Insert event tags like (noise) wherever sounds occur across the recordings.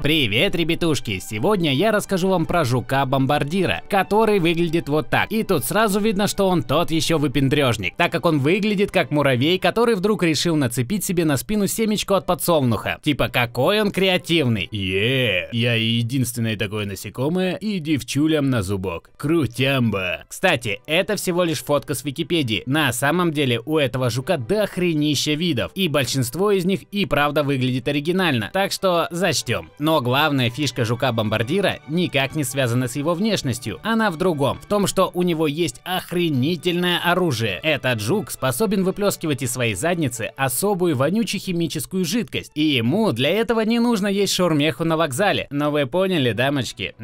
Привет, ребятушки! Сегодня я расскажу вам про жука-бомбардира, который выглядит вот так. И тут сразу видно, что он тот еще выпендрежник, так как он выглядит как муравей, который вдруг решил нацепить себе на спину семечку от подсолнуха. Типа, какой он креативный. Е, я единственное такое насекомое и девчулям на зубок. Крутямба. Кстати, это всего лишь фотка с Википедии. На самом деле у этого жука дохренища видов, и большинство из них и правда выглядит оригинально, так что зачтем. Но главная фишка жука-бомбардира никак не связана с его внешностью. Она в другом, в том, что у него есть охренительное оружие. Этот жук способен выплескивать из своей задницы особую вонючую химическую жидкость. И ему для этого не нужно есть шурмеху на вокзале. Но вы поняли, дамочки?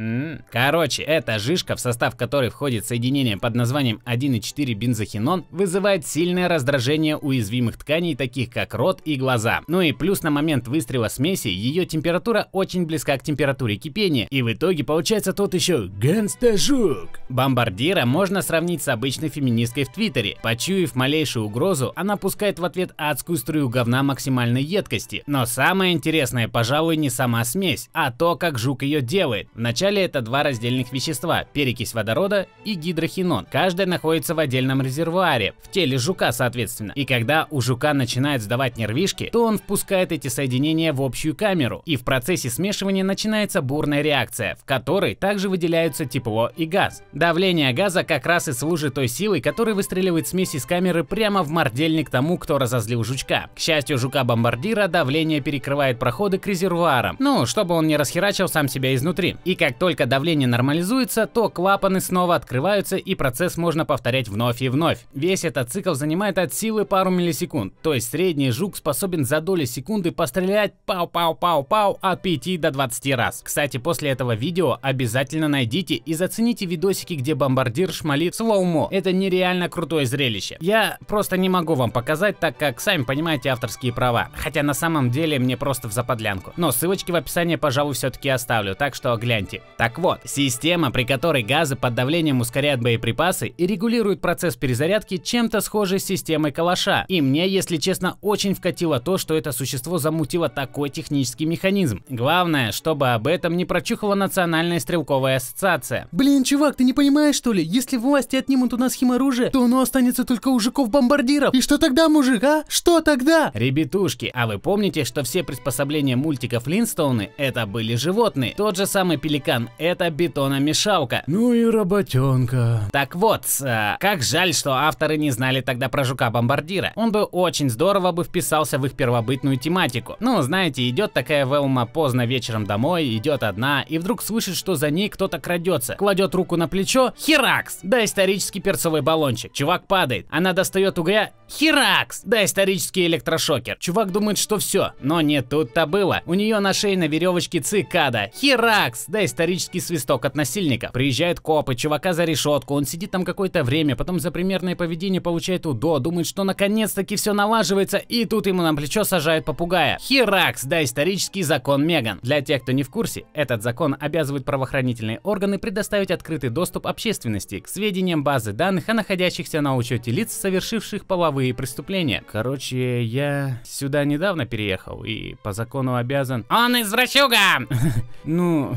Короче, эта жишка, в состав которой входит соединение под названием 1,4 бензохинон, вызывает сильное раздражение уязвимых тканей, таких как рот и глаза. Ну и плюс на момент выстрела смеси ее температура очень очень близка к температуре кипения, и в итоге получается тот еще гангстажук. Бомбардира можно сравнить с обычной феминисткой в Твиттере. Почуяв малейшую угрозу, она пускает в ответ адскую струю говна максимальной едкости. Но самое интересное, пожалуй, не сама смесь, а то, как жук ее делает. Вначале это два раздельных вещества, перекись водорода и гидрохинон. Каждая находится в отдельном резервуаре, в теле жука соответственно. И когда у жука начинает сдавать нервишки, то он впускает эти соединения в общую камеру. И в процессе смеси смешивания начинается бурная реакция, в которой также выделяются тепло и газ. Давление газа как раз и служит той силой, которая выстреливает смесь из камеры прямо в мордельник тому, кто разозлил жучка. К счастью, жука-бомбардира давление перекрывает проходы к резервуарам, ну, чтобы он не расхерачил сам себя изнутри. И как только давление нормализуется, то клапаны снова открываются и процесс можно повторять вновь и вновь. Весь этот цикл занимает от силы пару миллисекунд, то есть средний жук способен за доли секунды пострелять пау-пау-пау-пау от 5 до 20 раз. Кстати, после этого видео обязательно найдите и зацените видосики, где бомбардир шмалит слоумо. Это нереально крутое зрелище. Я просто не могу вам показать, так как, сами понимаете, авторские права. Хотя на самом деле мне просто в заподлянку. Но ссылочки в описании, пожалуй, все-таки оставлю, так что гляньте. Так вот, система, при которой газы под давлением ускоряют боеприпасы и регулируют процесс перезарядки, чем-то схожей с системой калаша. И мне, если честно, очень вкатило то, что это существо замутило такой технический механизм. Главное Главное, чтобы об этом не прочухала Национальная стрелковая ассоциация. Блин, чувак, ты не понимаешь, что ли? Если власти отнимут у нас химоружие, то оно останется только у жуков-бомбардиров. И что тогда, мужик, а? Что тогда? Ребятушки, а вы помните, что все приспособления мультика Флинстоуны это были животные? Тот же самый пеликан – это бетономешалка. Ну и работенка. Так вот, а, как жаль, что авторы не знали тогда про жука-бомбардира. Он бы очень здорово бы вписался в их первобытную тематику. Ну, знаете, идет такая Велма поздно вечером домой, идет одна, и вдруг слышит, что за ней кто-то крадется. Кладет руку на плечо, херакс, да исторический перцовый баллончик. Чувак падает, она достает угря, херакс, да исторический электрошокер. Чувак думает, что все, но не тут-то было. У нее на шее на веревочке цикада, херакс, да исторический свисток от насильника. Приезжают копы, чувака за решетку, он сидит там какое-то время, потом за примерное поведение получает УДО, думает, что наконец-таки все налаживается, и тут ему на плечо сажают попугая. Херакс, да исторический закон Меган. Для тех, кто не в курсе, этот закон обязывает правоохранительные органы предоставить открытый доступ общественности к сведениям базы данных о находящихся на учете лиц, совершивших половые преступления. Короче, я сюда недавно переехал и по закону обязан... Он извращуга! (laughs) Ну,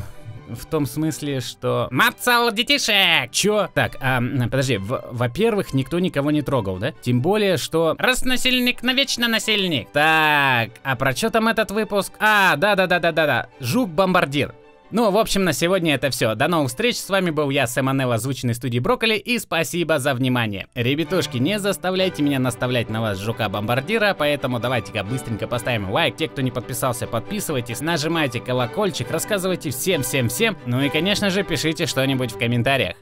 в том смысле, что... Мацал детишек! Чё? Так, а, подожди, во-первых, никто никого не трогал, да? Тем более, что... Раз насильник, навечно насильник. Так, а про что там этот выпуск? А, да-да-да-да-да-да, Жук-бомбардир. Ну, в общем, на сегодня это все. До новых встреч. С вами был я, Сэм Анел, озвученный студии Брокколи, и спасибо за внимание. Ребятушки, не заставляйте меня наставлять на вас жука-бомбардира, поэтому давайте-ка быстренько поставим лайк. Те, кто не подписался, подписывайтесь, нажимайте колокольчик, рассказывайте всем-всем-всем. Ну и, конечно же, пишите что-нибудь в комментариях.